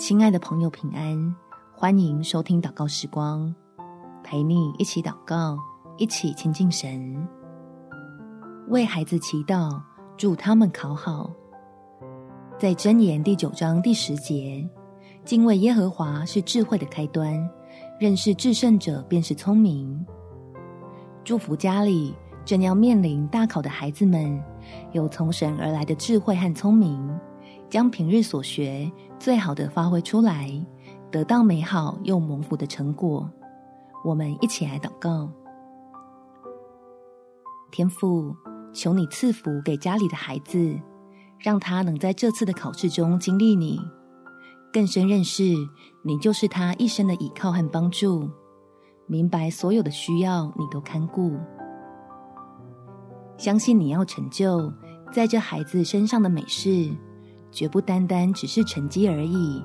亲爱的朋友，平安！欢迎收听祷告时光，陪你一起祷告，一起亲近神。为孩子祈祷，祝他们考好。在箴言第九章第十节，敬畏耶和华是智慧的开端，认识至圣者便是聪明。祝福家里正要面临大考的孩子们，有从神而来的智慧和聪明。将平日所学最好的发挥出来，得到美好又蒙福的成果。我们一起来祷告：天父，求你赐福给家里的孩子，让他能在这次的考试中经历你，更深认识你就是他一生的依靠和帮助，明白所有的需要你都看顾，相信你要成就在这孩子身上的美事。绝不单单只是成绩而已，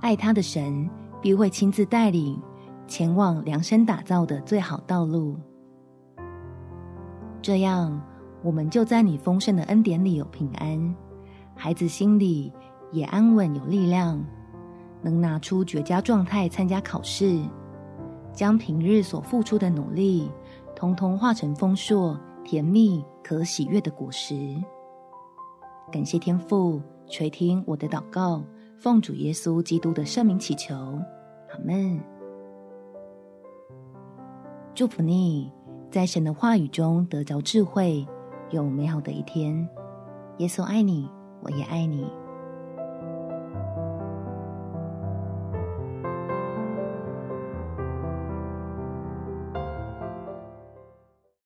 爱他的神必会亲自带领前往量身打造的最好道路。这样，我们就在你丰盛的恩典里有平安，孩子心里也安稳有力量，能拿出绝佳状态参加考试，将平日所付出的努力，通通化成丰硕、甜蜜、可喜悦的果实。感谢天父。垂听我的祷告，奉主耶稣基督的圣名祈求，阿门。祝福你，在神的话语中得着智慧，有美好的一天。耶稣爱你，我也爱你。